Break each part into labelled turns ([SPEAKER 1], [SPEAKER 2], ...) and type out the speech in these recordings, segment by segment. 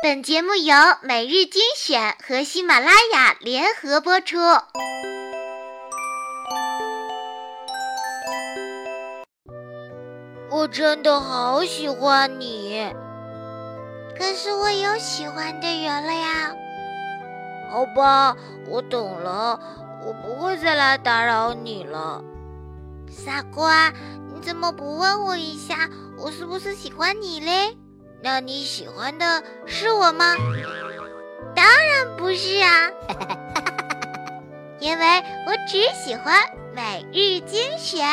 [SPEAKER 1] 本节目由每日精选和喜马拉雅联合播出。
[SPEAKER 2] 我真的好喜欢你，
[SPEAKER 1] 可是我有喜欢的人了呀。
[SPEAKER 2] 好吧，我懂了，我不会再来打扰你了。
[SPEAKER 1] 傻瓜，你怎么不问我一下，我是不是喜欢你嘞？
[SPEAKER 2] 那你喜欢的是我吗？
[SPEAKER 1] 当然不是啊，因为我只喜欢每日精选。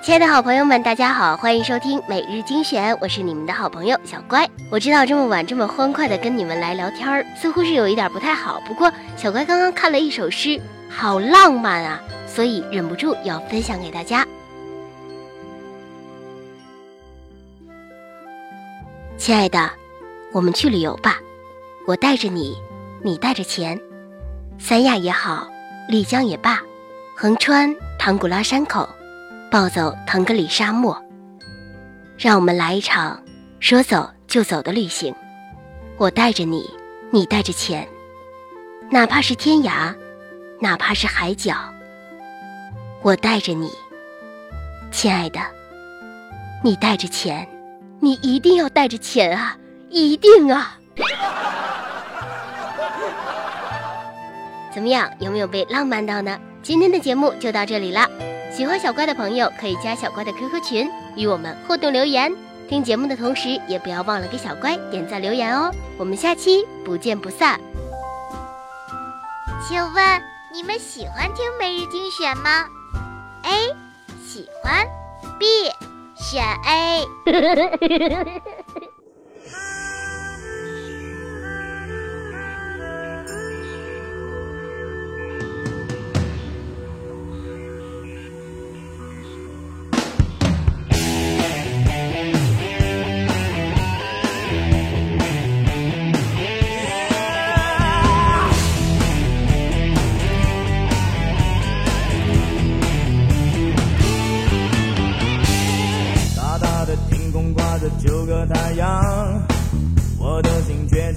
[SPEAKER 3] 亲爱的好朋友们，大家好，欢迎收听每日精选，我是你们的好朋友小乖。我知道这么晚这么欢快的跟你们来聊天儿，似乎是有一点不太好。不过小乖刚刚看了一首诗，好浪漫啊，所以忍不住要分享给大家。亲爱的，我们去旅游吧，我带着你，你带着钱，三亚也好，丽江也罢，横穿唐古拉山口。暴走腾格里沙漠，让我们来一场说走就走的旅行。我带着你，你带着钱，哪怕是天涯，哪怕是海角。我带着你，亲爱的，你带着钱，你一定要带着钱啊，一定啊！怎么样，有没有被浪漫到呢？今天的节目就到这里了。喜欢小乖的朋友可以加小乖的 QQ 群，与我们互动留言。听节目的同时，也不要忘了给小乖点赞留言哦。我们下期不见不散。
[SPEAKER 1] 请问你们喜欢听每日精选吗？A 喜欢，B 选 A。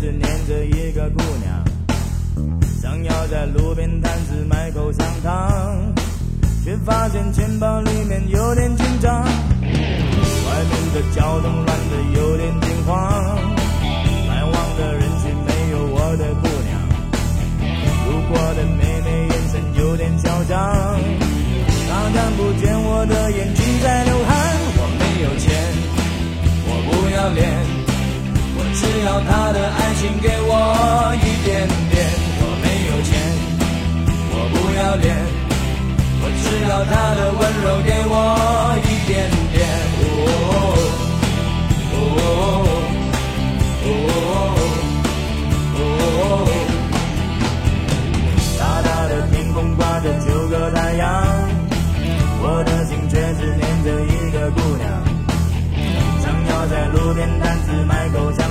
[SPEAKER 4] 心却只念着一个姑娘。想要在路边摊子买口香糖，却发现钱包里面有点紧张。外面的交通乱得有点惊慌，来往的人群没有我的姑娘。路过的妹妹眼神有点嚣张，她看不见我的眼睛在流汗。我没有钱。我不要脸，要他的爱情给我一点点。我没有钱，我不要脸，我只要他的温柔给我一点点。哦哦哦哦哦哦哦哦哦大大的天空挂着九个太阳，我的心却只念着一个姑娘。想要在路边摊子买口香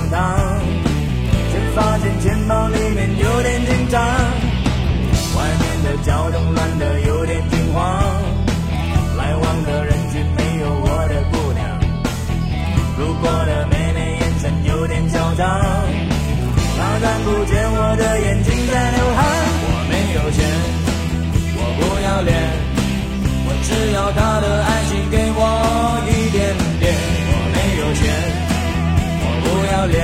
[SPEAKER 4] 路过的妹妹眼神有点嚣张，她看不见我的眼睛在流汗。我没有钱，我不要脸，我只要她的爱情给我一点点。我没有钱，我不要。脸，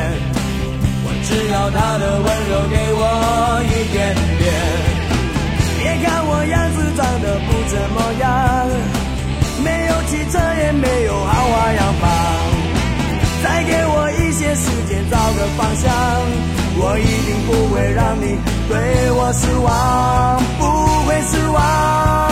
[SPEAKER 4] 我只要她的温柔给我一定不会让你对我失望，不会失望。